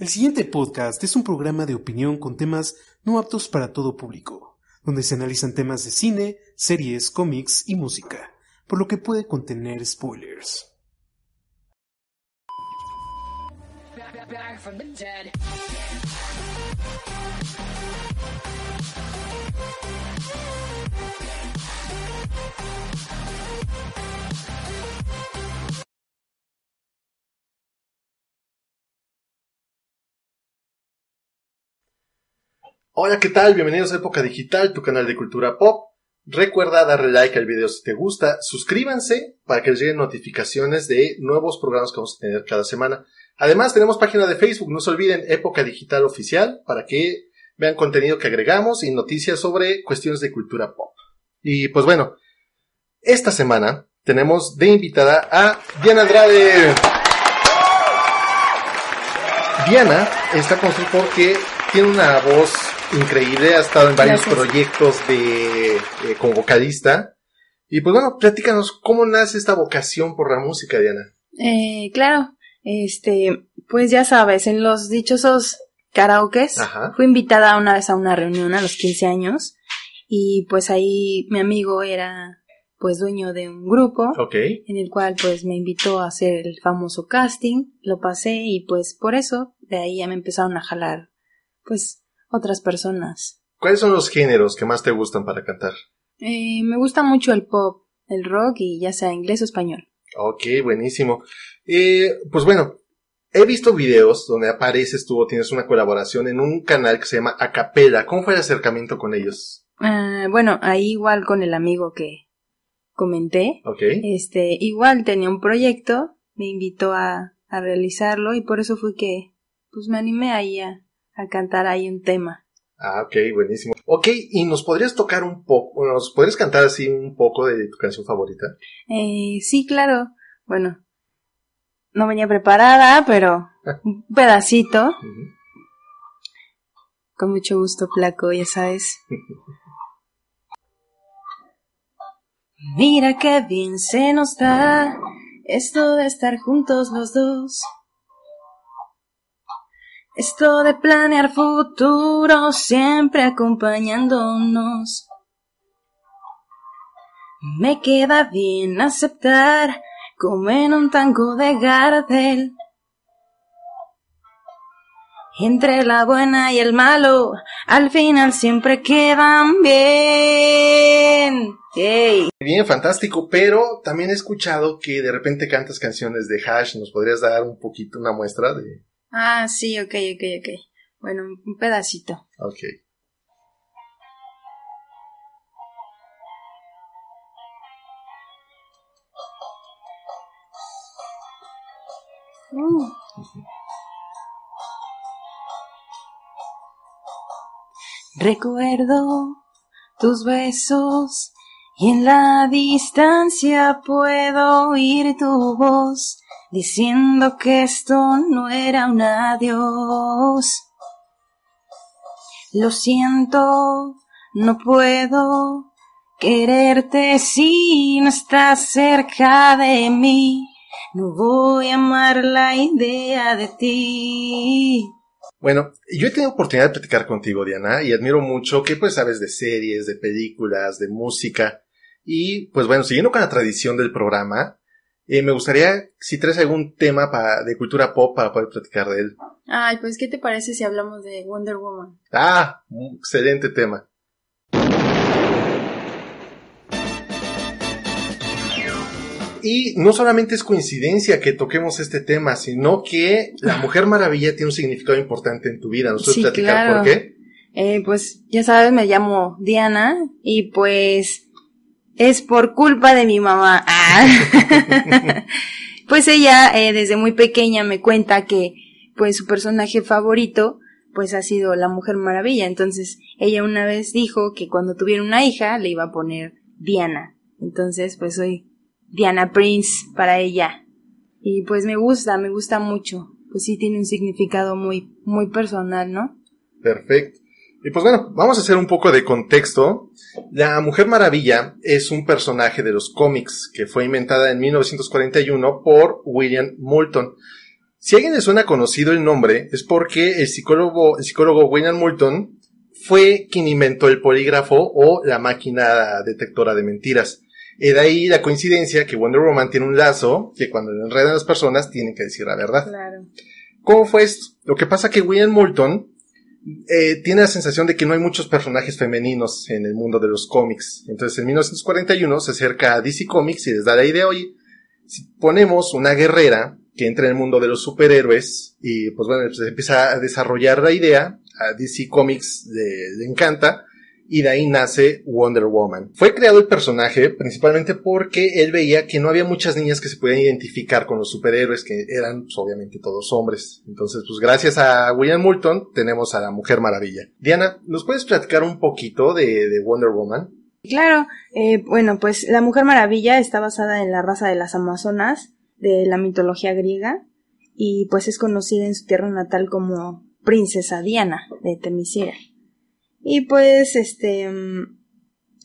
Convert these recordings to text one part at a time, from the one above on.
El siguiente podcast es un programa de opinión con temas no aptos para todo público, donde se analizan temas de cine, series, cómics y música, por lo que puede contener spoilers. Hola, ¿qué tal? Bienvenidos a Época Digital, tu canal de cultura pop. Recuerda darle like al video si te gusta, suscríbanse para que les lleguen notificaciones de nuevos programas que vamos a tener cada semana. Además, tenemos página de Facebook, no se olviden, Época Digital Oficial, para que vean contenido que agregamos y noticias sobre cuestiones de cultura pop. Y pues bueno, esta semana tenemos de invitada a Diana Andrade. Diana está con porque tiene una voz increíble, ha estado en varios Gracias. proyectos de, eh, como vocalista. Y pues bueno, platícanos cómo nace esta vocación por la música, Diana. Eh, claro, este, pues ya sabes, en los dichosos karaokes, Ajá. fui invitada una vez a una reunión a los 15 años y pues ahí mi amigo era pues dueño de un grupo Ok. en el cual pues me invitó a hacer el famoso casting, lo pasé y pues por eso de ahí ya me empezaron a jalar pues otras personas. ¿Cuáles son los géneros que más te gustan para cantar? Eh, me gusta mucho el pop, el rock y ya sea inglés o español. Ok, buenísimo. Eh, pues bueno, he visto videos donde apareces tú o tienes una colaboración en un canal que se llama Acapella. ¿Cómo fue el acercamiento con ellos? Ah, bueno, ahí igual con el amigo que comenté, Ok. este, igual tenía un proyecto, me invitó a, a realizarlo y por eso fue que, pues me animé ahí a, a cantar ahí un tema. Ah, ok, buenísimo. Ok, ¿y nos podrías tocar un poco, nos podrías cantar así un poco de tu canción favorita? Eh, sí, claro, bueno, no venía preparada, pero un pedacito, con mucho gusto, flaco, ya sabes. Mira qué bien se nos da esto de estar juntos los dos. Esto de planear futuro siempre acompañándonos. Me queda bien aceptar como en un tango de Gardel. Entre la buena y el malo, al final siempre quedan bien. Yay. Bien, fantástico, pero también he escuchado que de repente cantas canciones de Hash. ¿Nos podrías dar un poquito una muestra de...? Ah, sí, ok, ok, ok. Bueno, un- pedacito. Ok. Uh. Recuerdo tus besos y en la distancia puedo oír tu voz diciendo que esto no era un adiós. Lo siento, no puedo quererte si no estás cerca de mí. No voy a amar la idea de ti. Bueno, yo he tenido oportunidad de platicar contigo, Diana, y admiro mucho que pues sabes de series, de películas, de música. Y pues bueno, siguiendo con la tradición del programa, eh, me gustaría si traes algún tema de cultura pop para poder platicar de él. Ay, pues, ¿qué te parece si hablamos de Wonder Woman? Ah, un excelente tema. Y no solamente es coincidencia que toquemos este tema, sino que la Mujer Maravilla tiene un significado importante en tu vida. ¿Nos puedes Sí, platicar claro. por qué? Eh, pues, ya sabes, me llamo Diana y pues es por culpa de mi mamá. Ah. pues ella eh, desde muy pequeña me cuenta que pues su personaje favorito pues ha sido la Mujer Maravilla. Entonces ella una vez dijo que cuando tuviera una hija le iba a poner Diana. Entonces pues soy Diana Prince para ella. Y pues me gusta, me gusta mucho. Pues sí tiene un significado muy, muy personal, ¿no? Perfecto. Y pues bueno, vamos a hacer un poco de contexto. La Mujer Maravilla es un personaje de los cómics que fue inventada en 1941 por William Moulton. Si a alguien le suena conocido el nombre, es porque el psicólogo, el psicólogo William Moulton fue quien inventó el polígrafo o la máquina detectora de mentiras. Y de ahí la coincidencia que Wonder Woman tiene un lazo que cuando le enredan las personas tienen que decir la verdad. Claro. ¿Cómo fue esto? Lo que pasa que William Moulton eh, tiene la sensación de que no hay muchos personajes femeninos en el mundo de los cómics. Entonces en 1941 se acerca a DC Comics y les da la idea, oye, si ponemos una guerrera que entra en el mundo de los superhéroes y pues bueno, se empieza a desarrollar la idea, a DC Comics le encanta y de ahí nace Wonder Woman. Fue creado el personaje principalmente porque él veía que no había muchas niñas que se pudieran identificar con los superhéroes, que eran pues, obviamente todos hombres. Entonces, pues gracias a William Moulton tenemos a la Mujer Maravilla. Diana, ¿nos puedes platicar un poquito de, de Wonder Woman? Claro, eh, bueno, pues la Mujer Maravilla está basada en la raza de las Amazonas de la mitología griega y pues es conocida en su tierra natal como Princesa Diana de Temisira. Y pues este mm,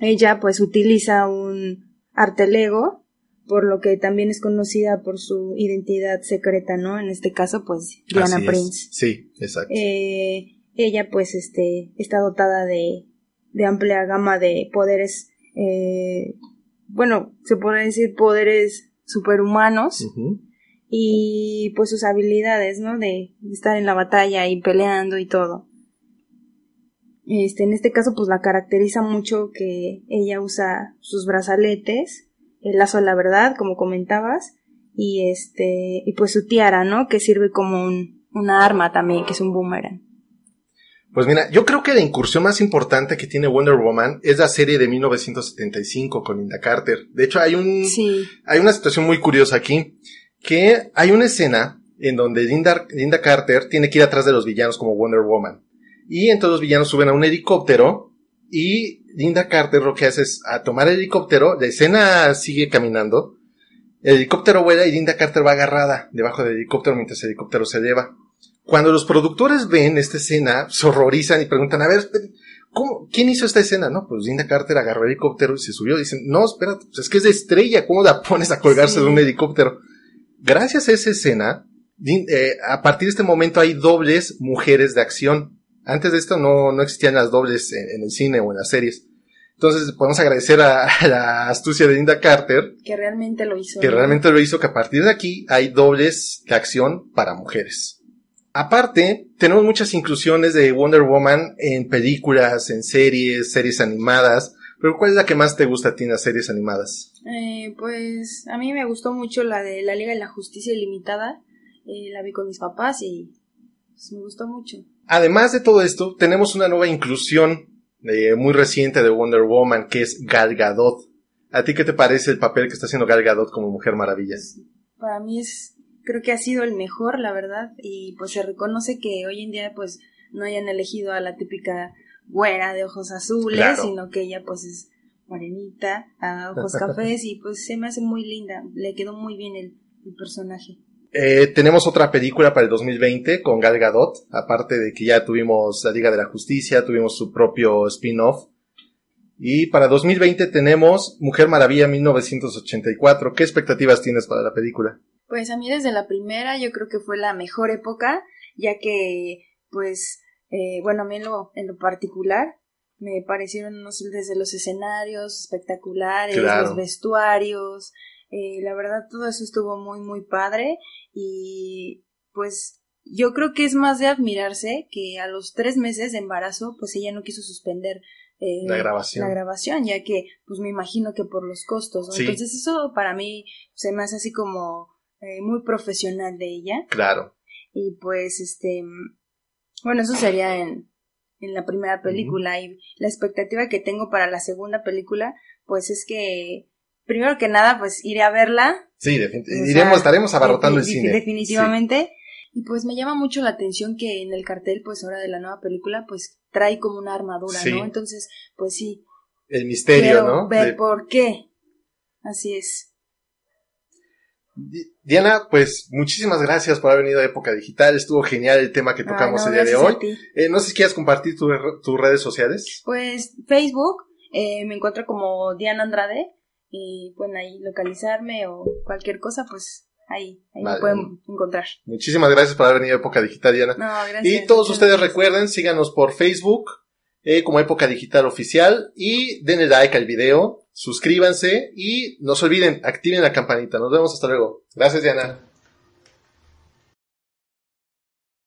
ella pues utiliza un arte lego, por lo que también es conocida por su identidad secreta, ¿no? En este caso pues Diana Así es. Prince. Sí, exacto. Eh, ella pues este está dotada de, de amplia gama de poderes eh, bueno se puede decir poderes superhumanos y pues sus habilidades no de estar en la batalla y peleando y todo este en este caso pues la caracteriza mucho que ella usa sus brazaletes el lazo de la verdad como comentabas y este y pues su tiara no que sirve como un, una arma también que es un boomerang Pues mira, yo creo que la incursión más importante que tiene Wonder Woman es la serie de 1975 con Linda Carter. De hecho, hay un, sí hay una situación muy curiosa aquí, que hay una escena en donde Linda, Linda Carter tiene que ir atrás de los villanos como Wonder Woman. Y entonces los villanos suben a un helicóptero y Linda Carter lo que hace es a tomar el helicóptero, la escena sigue caminando, el helicóptero vuela y Linda Carter va agarrada debajo del helicóptero mientras el helicóptero se eleva. Cuando los productores ven esta escena, se horrorizan y preguntan, a ver, ¿cómo, ¿quién hizo esta escena? No, pues Linda Carter agarró el helicóptero y se subió. Dicen, no, espérate, pues es que es de estrella, ¿cómo la pones a colgarse Sí. de un helicóptero? Gracias a esa escena, eh, a partir de este momento hay dobles mujeres de acción. Antes de esto no, no existían las dobles en, en el cine o en las series. Entonces podemos agradecer a, a la astucia de Linda Carter, que realmente lo hizo que ¿no? realmente lo hizo que a partir de aquí hay dobles de acción para mujeres. Aparte, tenemos muchas inclusiones de Wonder Woman en películas, en series, series animadas. Pero ¿cuál es la que más te gusta a ti en las series animadas? Eh, pues a mí me gustó mucho la de la Liga de la Justicia Ilimitada. Eh, la vi con mis papás y pues, me gustó mucho. Además de todo esto, tenemos una nueva inclusión eh, muy reciente de Wonder Woman, que es Gal Gadot. ¿A ti qué te parece el papel que está haciendo Gal Gadot como Mujer Maravilla? Para mí es, creo que ha sido el mejor, la verdad, y pues se reconoce que hoy en día pues no hayan elegido a la típica güera de ojos azules, Claro. sino que ella pues es morenita, a ojos cafés y pues se me hace muy linda, le quedó muy bien el, el personaje. Eh, tenemos otra película para el 2020 con Gal Gadot, aparte de que ya tuvimos la Liga de la Justicia, tuvimos su propio spin-off. Y para 2020 tenemos Mujer Maravilla 1984. ¿Qué expectativas tienes para la película? Pues a mí desde la primera yo creo que fue la mejor época, ya que pues eh, bueno, a mí en lo, en lo particular me parecieron no sé, desde los escenarios espectaculares, Claro. los vestuarios, eh, la verdad todo eso estuvo muy muy padre y pues yo creo que es más de admirarse que a los tres meses de embarazo pues ella no quiso suspender eh, La grabación. la grabación, ya que pues me imagino que por los costos, ¿no? Sí. Entonces eso para mí se me hace así como eh, muy profesional de ella Claro. y pues este bueno eso sería en, en la primera película y la expectativa que tengo para la segunda película pues es que primero que nada pues iré a verla Sí, sea, iremos, estaremos abarrotando el cine. definitivamente Y pues me llama mucho la atención que en el cartel, pues ahora de la nueva película, pues trae como una armadura, Sí. ¿no? Entonces, pues sí, El misterio, quiero ¿no? ver De- por qué. Así es. Di- Diana, pues muchísimas gracias por haber venido a Época Digital. Estuvo genial el tema que tocamos no, el día de hoy. Eh, no sé si quieres compartir tu- tus redes sociales. Pues Facebook, eh, me encuentro como Diana Andrade y pueden ahí localizarme o cualquier cosa, pues ahí, ahí Vale. me pueden encontrar. Muchísimas gracias por haber venido a Época Digital, Diana. No, gracias. Y todos ustedes recuerden, síganos por Facebook eh, como Época Digital Oficial y denle like al video, suscríbanse y no se olviden, activen la campanita. Nos vemos hasta luego. Gracias, Diana.